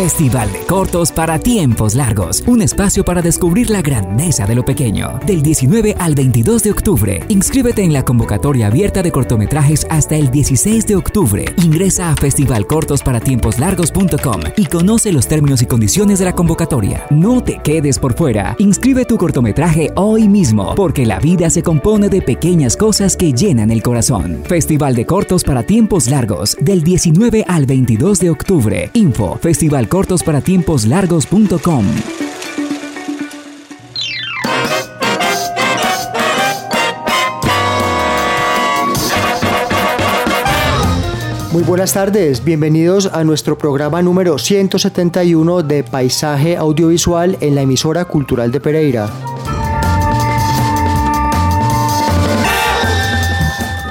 Festival de Cortos para Tiempos Largos. Un espacio para descubrir la grandeza de lo pequeño. Del 19 al 22 de octubre. Inscríbete en la convocatoria abierta de cortometrajes hasta el 16 de octubre. Ingresa a festivalcortosparatiemposlargos.com y conoce los términos y condiciones de la convocatoria. No te quedes por fuera. Inscribe tu cortometraje hoy mismo, porque la vida se compone de pequeñas cosas que llenan el corazón. Festival de Cortos para Tiempos Largos. Del 19 al 22 de octubre. Info festivalcortosparatiemposlargos.com. Muy buenas tardes, bienvenidos a nuestro programa número 171 de Paisaje Audiovisual en la emisora cultural de Pereira.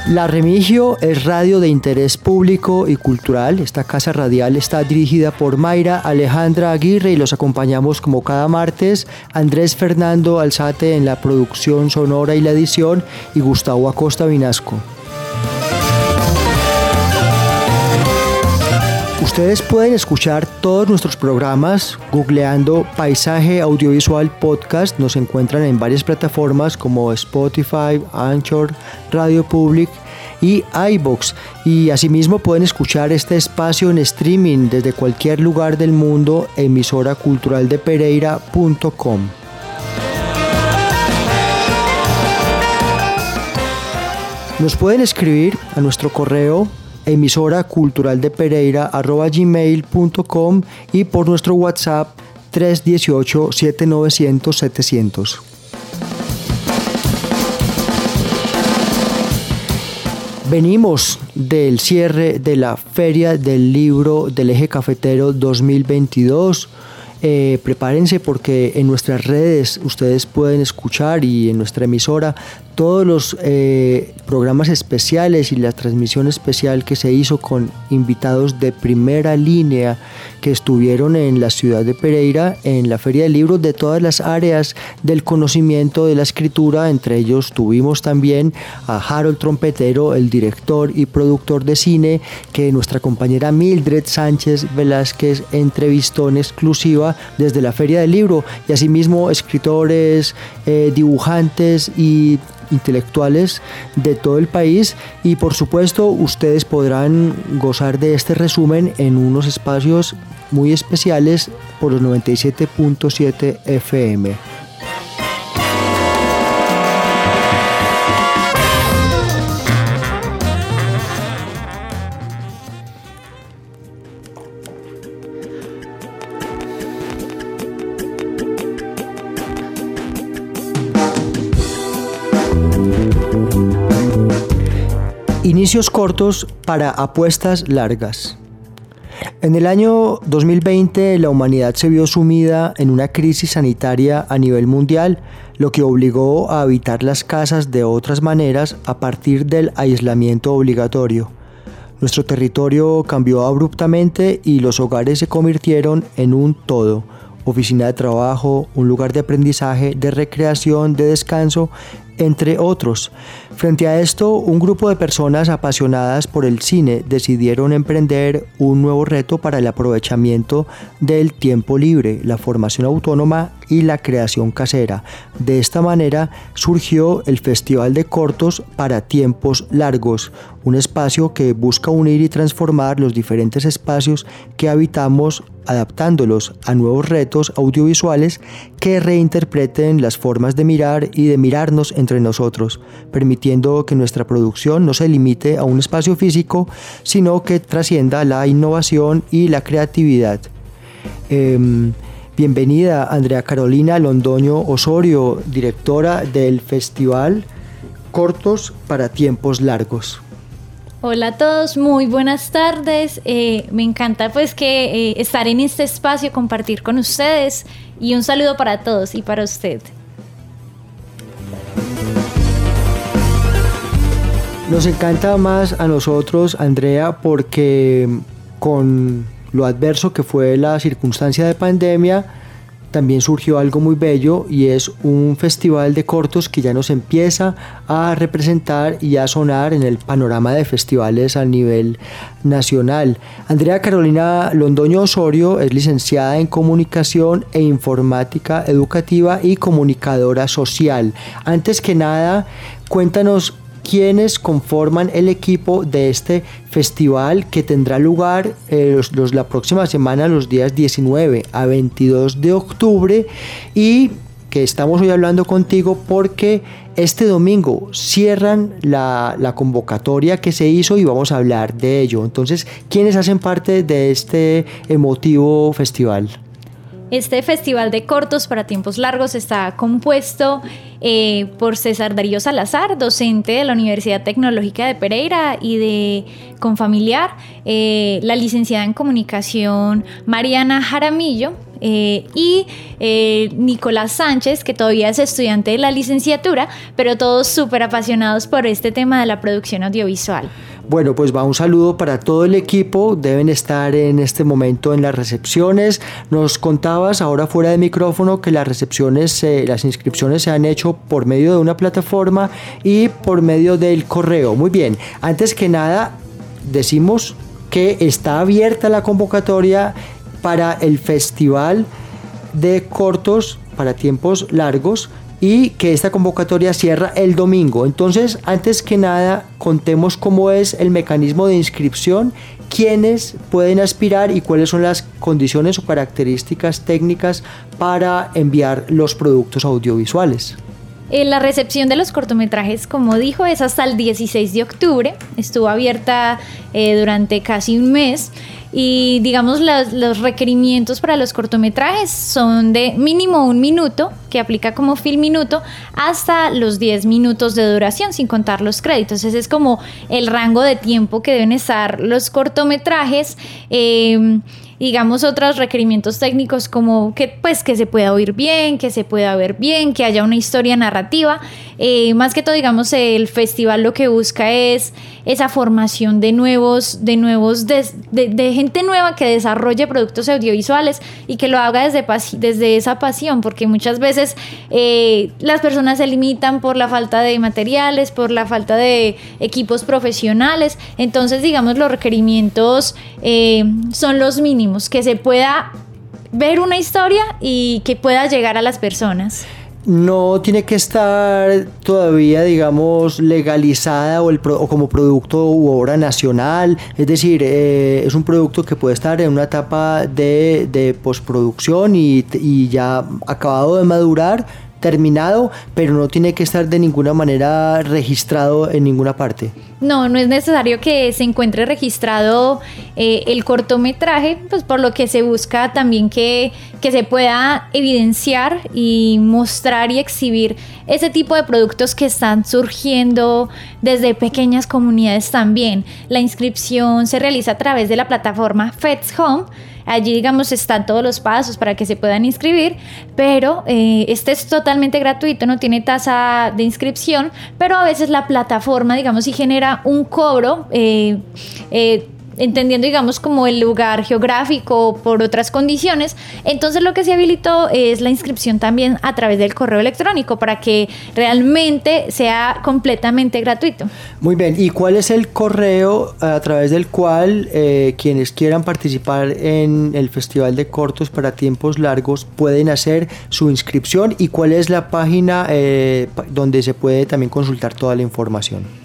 La Remigio es radio de interés público y cultural. Esta casa radial está dirigida por Mayra Alejandra Aguirre y los acompañamos como cada martes Andrés Fernando Alzate en la producción sonora y la edición y Gustavo Acosta Vinasco. Ustedes pueden escuchar todos nuestros programas googleando Paisaje Audiovisual Podcast. Nos encuentran en varias plataformas como Spotify, Anchor, Radio Public y iBox. Y asimismo pueden escuchar este espacio en streaming desde cualquier lugar del mundo, emisoraculturaldepereira.com. Nos pueden escribir a nuestro correo emisora cultural de Pereira gmail.com y por nuestro WhatsApp 318 7900 700. Venimos del cierre de la Feria del Libro del Eje Cafetero 2022. Eh, prepárense porque en nuestras redes ustedes pueden escuchar y en nuestra emisora todos los eh, programas especiales y la transmisión especial que se hizo con invitados de primera línea que estuvieron en la ciudad de Pereira en la Feria del Libro de todas las áreas del conocimiento de la escritura. Entre ellos tuvimos también a Harold Trompetero, el director y productor de cine, que nuestra compañera Mildred Sánchez Velázquez entrevistó en exclusiva desde la Feria del Libro y asimismo escritores, eh, dibujantes y intelectuales de todo el país y por supuesto ustedes podrán gozar de este resumen en unos espacios muy especiales por los 97.7 FM. Inicios cortos para apuestas largas. En el año 2020 la humanidad se vio sumida en una crisis sanitaria a nivel mundial, lo que obligó a habitar las casas de otras maneras a partir del aislamiento obligatorio. Nuestro territorio cambió abruptamente y los hogares se convirtieron en un todo, oficina de trabajo, un lugar de aprendizaje, de recreación, de descanso, entre otros. Frente a esto, un grupo de personas apasionadas por el cine decidieron emprender un nuevo reto para el aprovechamiento del tiempo libre, la formación autónoma y la creación casera. De esta manera surgió el Festival de Cortos para Tiempos Largos, un espacio que busca unir y transformar los diferentes espacios que habitamos adaptándolos a nuevos retos audiovisuales que reinterpreten las formas de mirar y de mirarnos entre nosotros, permitiendo que nuestra producción no se limite a un espacio físico, sino que trascienda la innovación y la creatividad. Em, bienvenida Andrea Carolina Londoño Osorio, directora del Festival Cortos para Tiempos Largos. Hola a todos, muy buenas tardes. Eh, me encanta pues que eh, estar en este espacio, compartir con ustedes y un saludo para todos y para usted. Nos encanta más a nosotros, Andrea, porque con lo adverso que fue la circunstancia de pandemia, también surgió algo muy bello y es un festival de cortos que ya nos empieza a representar y a sonar en el panorama de festivales a nivel nacional. Andrea Carolina Londoño Osorio es licenciada en comunicación e informática educativa y comunicadora social. Antes que nada, cuéntanos quienes conforman el equipo de este festival que tendrá lugar eh, la próxima semana, los días 19 a 22 de octubre y que estamos hoy hablando contigo porque este domingo cierran la, la, convocatoria que se hizo y vamos a hablar de ello. Entonces, ¿quiénes hacen parte de este emotivo festival? Este festival de cortos para tiempos largos está compuesto eh, por César Darío Salazar, docente de la Universidad Tecnológica de Pereira y de Confamiliar, eh, la licenciada en comunicación Mariana Jaramillo, eh, y Nicolás Sánchez, que todavía es estudiante de la licenciatura, pero todos súper apasionados por este tema de la producción audiovisual. Bueno, pues va un saludo para todo el equipo. Deben estar en este momento en las recepciones. Nos contabas ahora fuera de micrófono que las recepciones, las inscripciones se han hecho por medio de una plataforma y por medio del correo. Muy bien. Antes que nada, decimos que está abierta la convocatoria para el festival de cortos para tiempos largos y que esta convocatoria cierra el domingo. Entonces, antes que nada, contemos cómo es el mecanismo de inscripción, quiénes pueden aspirar y cuáles son las condiciones o características técnicas para enviar los productos audiovisuales. Eh, la recepción de los cortometrajes, como dijo, es hasta el 16 de octubre. Estuvo abierta eh, durante casi un mes. Y digamos, los, requerimientos para los cortometrajes son de mínimo un minuto, que aplica como film minuto, hasta los 10 minutos de duración, sin contar los créditos. Ese es como el rango de tiempo que deben estar los cortometrajes. Eh, digamos, otros requerimientos técnicos como que, pues, que se pueda oír bien, que se pueda ver bien, que haya una historia narrativa. Eh, más que todo, digamos, el festival lo que busca es esa formación de nuevos, de nuevos, de, gente nueva que desarrolle productos audiovisuales y que lo haga desde, desde esa pasión, porque muchas veces eh, las personas se limitan por la falta de materiales, por la falta de equipos profesionales. Entonces, digamos, los requerimientos eh, son los mínimos que se pueda ver una historia y que pueda llegar a las personas no tiene que estar todavía, digamos, legalizada o, el, como producto u obra nacional. Es decir, eh, es un producto que puede estar en una etapa de, de postproducción y, y, ya acabado de madurar, terminado, pero no tiene que estar de ninguna manera registrado en ninguna parte. No, no es necesario que se encuentre registrado eh, el cortometraje, pues por lo que se busca también que, que se pueda evidenciar y mostrar y exhibir ese tipo de productos que están surgiendo desde pequeñas comunidades también. La inscripción se realiza a través de la plataforma Feds Home Allí, digamos, están todos los pasos para que se puedan inscribir, pero eh, este es totalmente gratuito, no tiene tasa de inscripción, pero a veces la plataforma, digamos, si genera un cobro. Eh, eh, entendiendo, digamos, como el lugar geográfico por otras condiciones. Entonces lo que se habilitó es la inscripción también a través del correo electrónico para que realmente sea completamente gratuito. Muy bien, ¿y cuál es el correo a través del cual eh, quienes quieran participar en el Festival de Cortos para Tiempos Largos pueden hacer su inscripción y cuál es la página eh, donde se puede también consultar toda la información?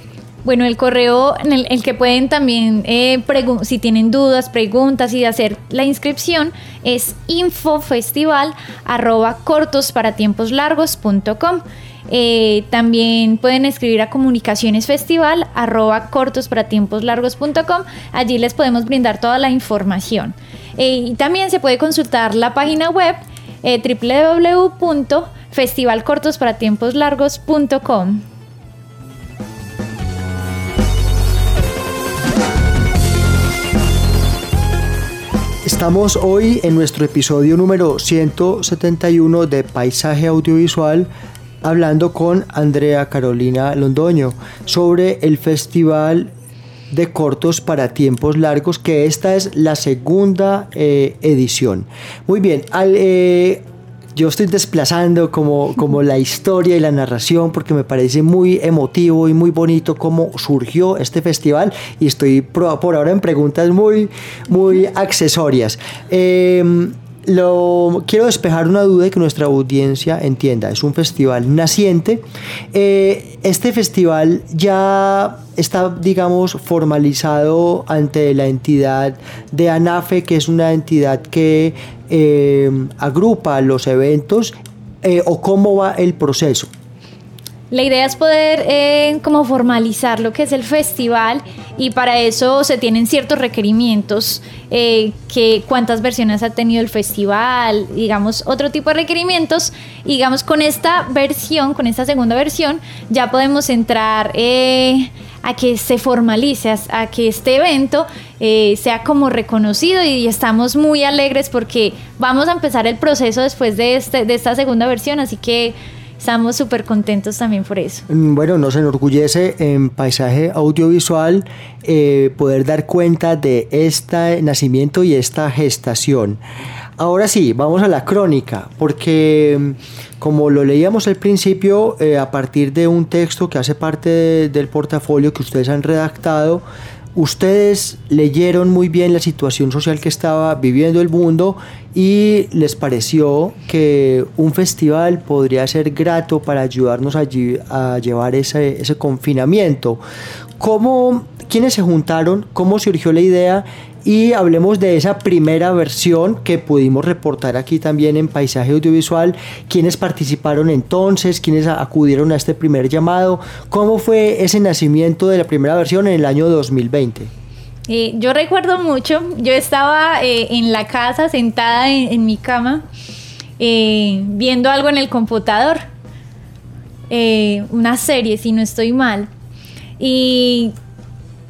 Bueno, el correo en el, que pueden también, eh, si tienen dudas, preguntas y hacer la inscripción es infofestival arroba cortos para tiempos largos.com. Eh, también pueden escribir a comunicacionesfestival arroba cortos para tiempos largos.com. Allí les podemos brindar toda la información. Eh, y también se puede consultar la página web eh, www.festivalcortosparatiemposlargos.com. Estamos hoy en nuestro episodio número 171 de Paisaje Audiovisual hablando con Andrea Carolina Londoño sobre el Festival de cortos para tiempos largos, que esta es la segunda eh, edición. Muy bien, eh, yo estoy desplazando como, como la historia y la narración porque me parece muy emotivo y muy bonito cómo surgió este festival y estoy por, ahora en preguntas muy, muy accesorias. Em, lo, quiero despejar una duda y que nuestra audiencia entienda. Es un festival naciente. Eh, este festival ya está, digamos, formalizado ante la entidad de ANAFE, que es una entidad que eh, agrupa los eventos, eh, o cómo va el proceso. La idea es poder eh, como formalizar lo que es el festival y para eso se tienen ciertos requerimientos, eh, que cuántas versiones ha tenido el festival, digamos, otro tipo de requerimientos. digamos, con esta versión, con esta segunda versión, ya podemos entrar eh, a que se formalice, a, que este evento sea como reconocido y estamos muy alegres porque vamos a empezar el proceso después de, este, de esta segunda versión, así que estamos súper contentos también por eso. Mm, bueno, nos enorgullece en paisaje audiovisual eh, poder dar cuenta de este nacimiento y esta gestación. Ahora sí, vamos a la crónica, porque mm, como lo leíamos al principio, eh, a partir de un texto que hace parte del portafolio que ustedes han redactado, ustedes leyeron muy bien la situación social que estaba viviendo el mundo y les pareció que un festival podría ser grato para ayudarnos allí a llevar ese, ese confinamiento. ¿Cómo, ¿Quiénes se juntaron? ¿Cómo surgió la idea? Y hablemos de esa primera versión que pudimos reportar aquí también en Paisaje Audiovisual, quiénes participaron entonces, quiénes acudieron a este primer llamado, cómo fue ese nacimiento de la primera versión en el año 2020. Eh, yo recuerdo mucho, yo estaba eh, en la casa sentada en, mi cama eh, viendo algo en el computador, una serie si no estoy mal, y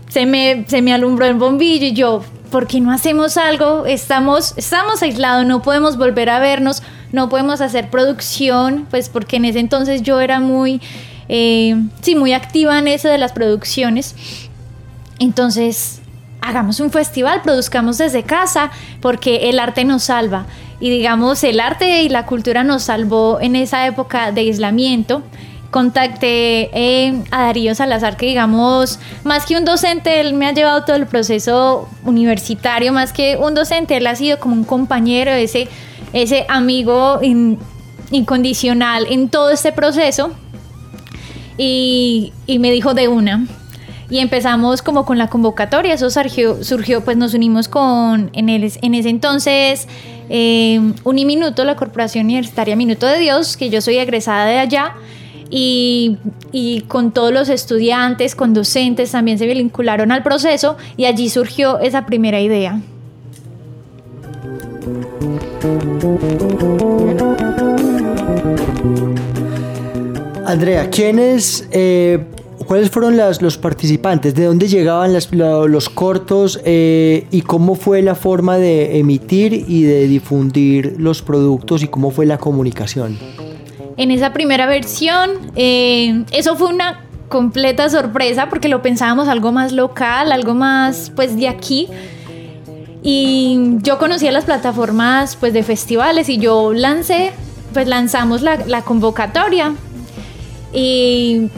se me, se me alumbró el bombillo y yo, ¿por qué no hacemos algo? Estamos, estamos aislados, no podemos volver a vernos, no podemos hacer producción, pues porque en ese entonces yo era muy, eh, sí, muy activa en eso de las producciones. Entonces, hagamos un festival, produzcamos desde casa, porque el arte nos salva. Y digamos, el arte y la cultura nos salvó en esa época de aislamiento contacté eh, a Darío Salazar, que digamos, más que un docente, él me ha llevado todo el proceso universitario, más que un docente, él ha sido como un compañero, ese, ese amigo incondicional en todo este proceso. Y, me dijo de una. Y empezamos como con la convocatoria, eso surgió, surgió pues nos unimos con, en, el, en ese entonces, eh, Uniminuto, la Corporación Universitaria Minuto de Dios, que yo soy egresada de allá y, con todos los estudiantes, con docentes también se vincularon al proceso y allí surgió esa primera idea. Andrea, ¿quiénes, eh, cuáles fueron los participantes? ¿De dónde llegaban los cortos eh, y cómo fue la forma de emitir y de difundir los productos y cómo fue la comunicación? En esa primera versión. Eh, eso fue una completa sorpresa porque lo pensábamos algo más local, algo más pues de aquí. Y yo conocía las plataformas pues de festivales y yo lancé, pues lanzamos la, convocatoria y,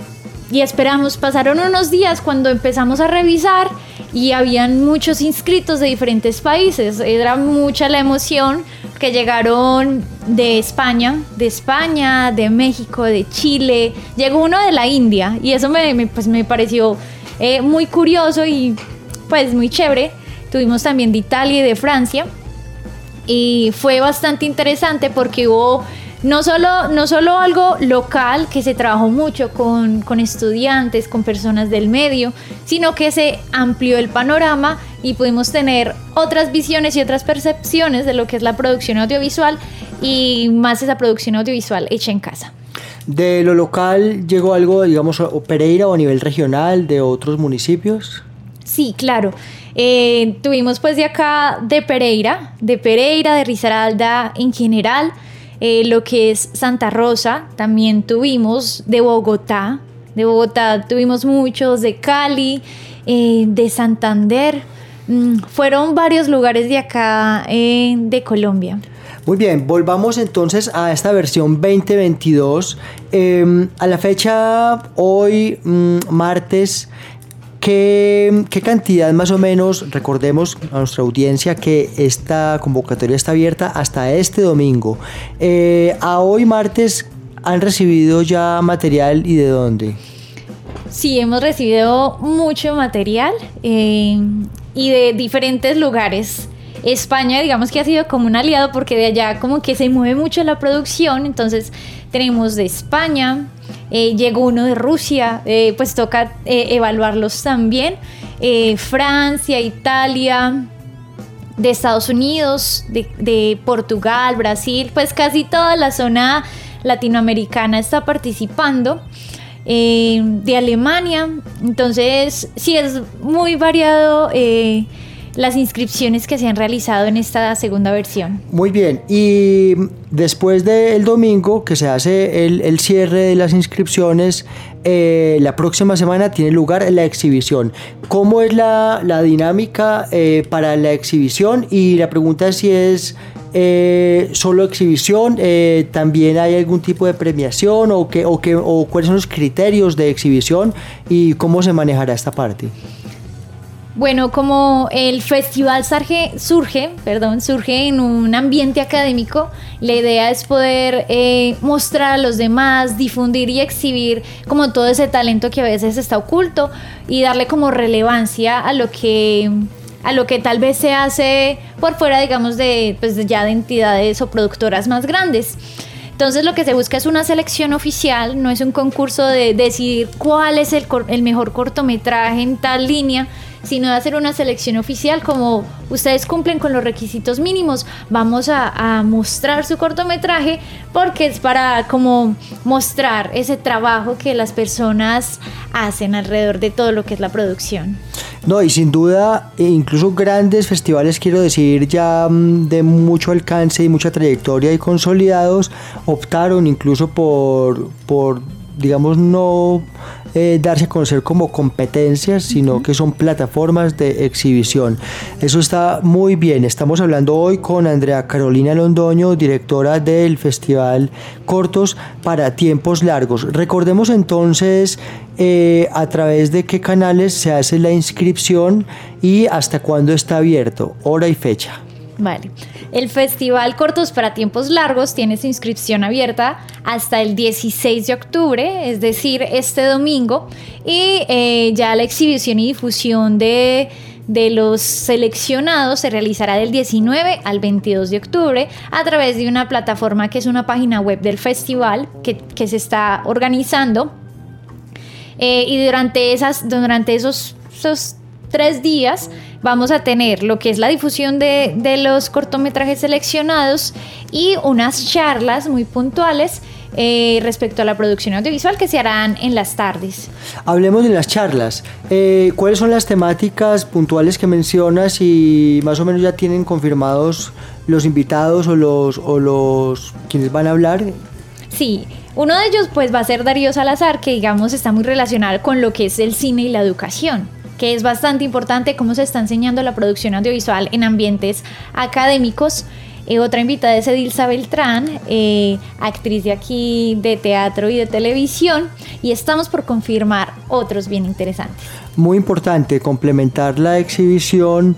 y esperamos, pasaron unos días cuando empezamos a revisar y habían muchos inscritos de diferentes países, era mucha la emoción que llegaron de España, de España, de México, de Chile, llegó uno de la India y eso me, pues me pareció eh, muy curioso y pues muy chévere. Tuvimos también de Italia y de Francia y fue bastante interesante porque hubo no solo, no solo algo local que se trabajó mucho con, con, estudiantes, con personas del medio, sino que se amplió el panorama y pudimos tener otras visiones y otras percepciones de lo que es la producción audiovisual y más esa producción audiovisual hecha en casa. ¿De lo local llegó algo, digamos, o Pereira o a nivel regional de otros municipios? Sí, claro. Eh, tuvimos pues de acá de Pereira, de Pereira, de Risaralda en general. Eh, lo que es Santa Rosa, también tuvimos de Bogotá, de Bogotá tuvimos muchos, de Cali, eh, de Santander, mm, fueron varios lugares de acá eh, de Colombia. Muy bien, volvamos entonces a esta versión 2022. Em, a la fecha, hoy, mm, martes, ¿Qué, cantidad más o menos, recordemos a nuestra audiencia que esta convocatoria está abierta hasta este domingo? Eh, a hoy martes, ¿han recibido ya material y de dónde? Sí, hemos recibido mucho material eh, y de diferentes lugares. España, digamos que ha sido como un aliado porque de allá como que se mueve mucho la producción, entonces tenemos de España, eh, llegó uno de Rusia, eh, pues toca eh, evaluarlos también. Francia, Italia, de Estados Unidos, de, Portugal, Brasil, pues casi toda la zona latinoamericana está participando. de Alemania, entonces sí es muy variado las inscripciones que se han realizado en esta segunda versión. Muy bien, y después del domingo que se hace el, cierre de las inscripciones, eh, la próxima semana tiene lugar la exhibición. ¿Cómo es la, dinámica eh, para la exhibición? Y la pregunta es si es eh, solo exhibición, también hay algún tipo de premiación o, que, o, que, o cuáles son los criterios de exhibición y cómo se manejará esta parte. Bueno, como el festival surge, surge, perdón, surge en un ambiente académico, la idea es poder eh, mostrar a los demás, difundir y exhibir como todo ese talento que a veces está oculto y darle como relevancia a lo que a lo que tal vez se hace por fuera, digamos, de pues ya de entidades o productoras más grandes. Entonces lo que se busca es una selección oficial, no es un concurso de decidir cuál es el, el mejor cortometraje en tal línea, sino de hacer una selección oficial como ustedes cumplen con los requisitos mínimos, vamos a, mostrar su cortometraje porque es para como mostrar ese trabajo que las personas hacen alrededor de todo lo que es la producción. No, y sin duda, e incluso grandes festivales, quiero decir, ya mm, de mucho alcance y mucha trayectoria y consolidados, optaron incluso por, por digamos, no eh, darse a conocer como competencias, sino que son plataformas de exhibición. Eso está muy bien. Estamos hablando hoy con Andrea Carolina Londoño, directora del Festival Cortos para Tiempos Largos. Recordemos entonces eh, a través de qué canales se hace la inscripción y hasta cuándo está abierto, hora y fecha. Vale. El Festival Cortos para Tiempos Largos tiene su inscripción abierta hasta el 16 de octubre, es decir, este domingo, y eh, ya la exhibición y difusión de, los seleccionados se realizará del 19 al 22 de octubre a través de una plataforma que es una página web del festival que, se está organizando. Eh, y durante, esas, durante esos, esos tres días vamos a tener lo que es la difusión de, los cortometrajes seleccionados y unas charlas muy puntuales eh, respecto a la producción audiovisual que se harán en las tardes. Hablemos de las charlas. Eh, ¿Cuáles son las temáticas puntuales que mencionas y más o menos ya tienen confirmados los invitados o los, o los quienes van a hablar? Sí, Uno de ellos pues va a ser Darío Salazar, que digamos está muy relacionado con lo que es el cine y la educación que es bastante importante cómo se está enseñando la producción audiovisual en ambientes académicos. Eh, otra invitada es Edilza Beltrán, eh, actriz de aquí de teatro y de televisión, y estamos por confirmar otros bien interesantes. Muy importante complementar la exhibición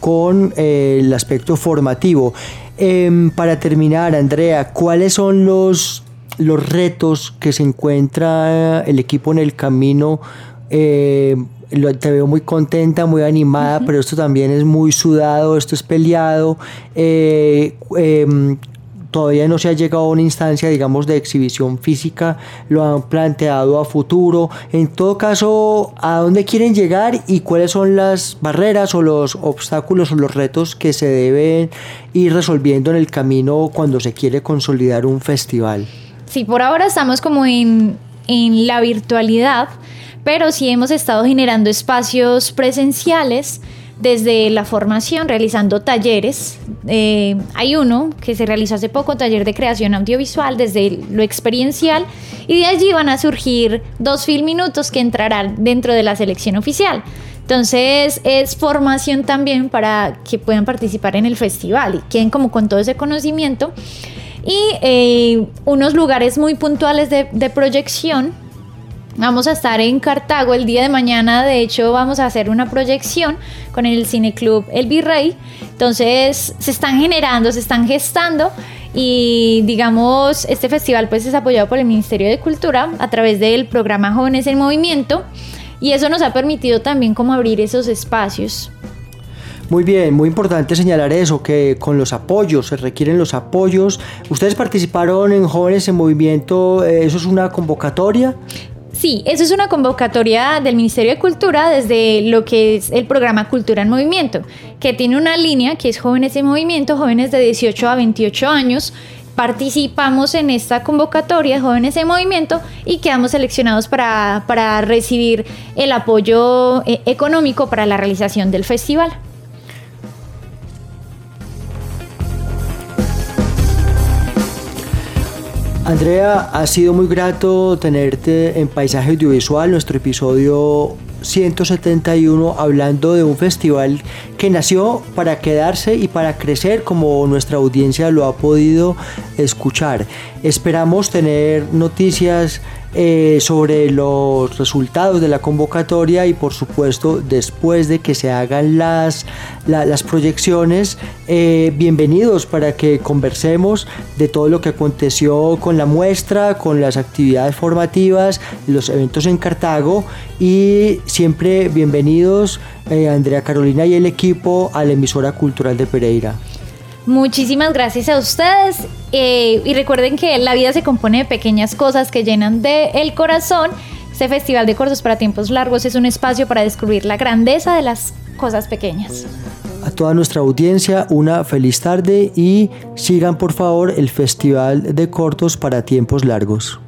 con eh, el aspecto formativo. Em, para terminar, Andrea, ¿cuáles son los los retos que se encuentra el equipo en el camino. Eh, te veo muy contenta, muy animada, pero esto también es muy sudado, esto es peleado. Eh, em, todavía no se ha llegado a una instancia, digamos, de exhibición física, lo han planteado a futuro. En todo caso, ¿a dónde quieren llegar y cuáles son las barreras o los obstáculos o los retos que se deben ir resolviendo en el camino cuando se quiere consolidar un festival? Sí, por ahora estamos como en, la virtualidad, pero sí hemos estado generando espacios presenciales desde la formación, realizando talleres. Eh, hay uno que se realizó hace poco, taller de creación audiovisual, desde lo experiencial, y de allí van a surgir dos film minutos que entrarán dentro de la selección oficial. Entonces es formación también para que puedan participar en el festival y queden como con todo ese conocimiento y eh, unos lugares muy puntuales de, proyección. Vamos a estar en Cartago el día de mañana, de hecho vamos a hacer una proyección con el Cineclub El Virrey. Entonces se están generando, se están gestando y digamos este festival pues es apoyado por el Ministerio de Cultura a través del programa Jóvenes en Movimiento y eso nos ha permitido también como abrir esos espacios muy bien, muy importante señalar eso, que con los apoyos, se requieren los apoyos. Ustedes participaron en Jóvenes en Movimiento, eh, ¿eso es una convocatoria? Sí, eso es una convocatoria del Ministerio de Cultura desde lo que es el programa Cultura en Movimiento, que tiene una línea que es Jóvenes en Movimiento, jóvenes de 18 a 28 años. Participamos en esta convocatoria Jóvenes en Movimiento y quedamos seleccionados para, para recibir el apoyo eh, económico para la realización del festival. Andrea, ha sido muy grato tenerte en Paisaje Audiovisual, nuestro episodio 171, hablando de un festival que nació para quedarse y para crecer como nuestra audiencia lo ha podido escuchar. Esperamos tener noticias eh, sobre los resultados de la convocatoria y por supuesto después de que se hagan las, las proyecciones, eh, bienvenidos para que conversemos de todo lo que aconteció con la muestra, con las actividades formativas, los eventos en Cartago y siempre bienvenidos eh, Andrea Carolina y el equipo a la emisora cultural de Pereira. Muchísimas gracias a ustedes eh, y recuerden que la vida se compone de pequeñas cosas que llenan de el corazón. Este Festival de Cortos para Tiempos Largos es un espacio para descubrir la grandeza de las cosas pequeñas. A toda nuestra audiencia una feliz tarde y sigan por favor el Festival de Cortos para Tiempos Largos.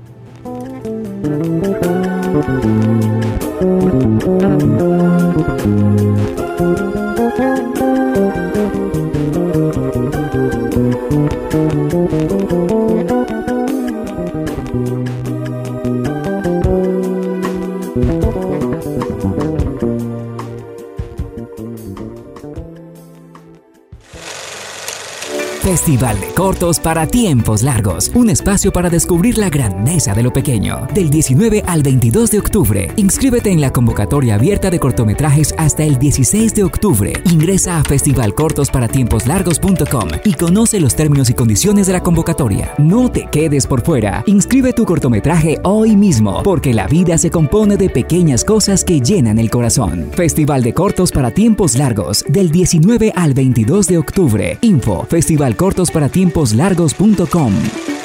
Thank you. Festival de cortos para tiempos largos. Un espacio para descubrir la grandeza de lo pequeño. Del 19 al 22 de octubre. Inscríbete en la convocatoria abierta de cortometrajes hasta el 16 de octubre. Ingresa a festivalcortosparatiemposlargos.com y conoce los términos y condiciones de la convocatoria. No te quedes por fuera. Inscribe tu cortometraje hoy mismo, porque la vida se compone de pequeñas cosas que llenan el corazón. Festival de cortos para tiempos largos. Del 19 al 22 de octubre. Info Festival cortos para tiempos largos.com.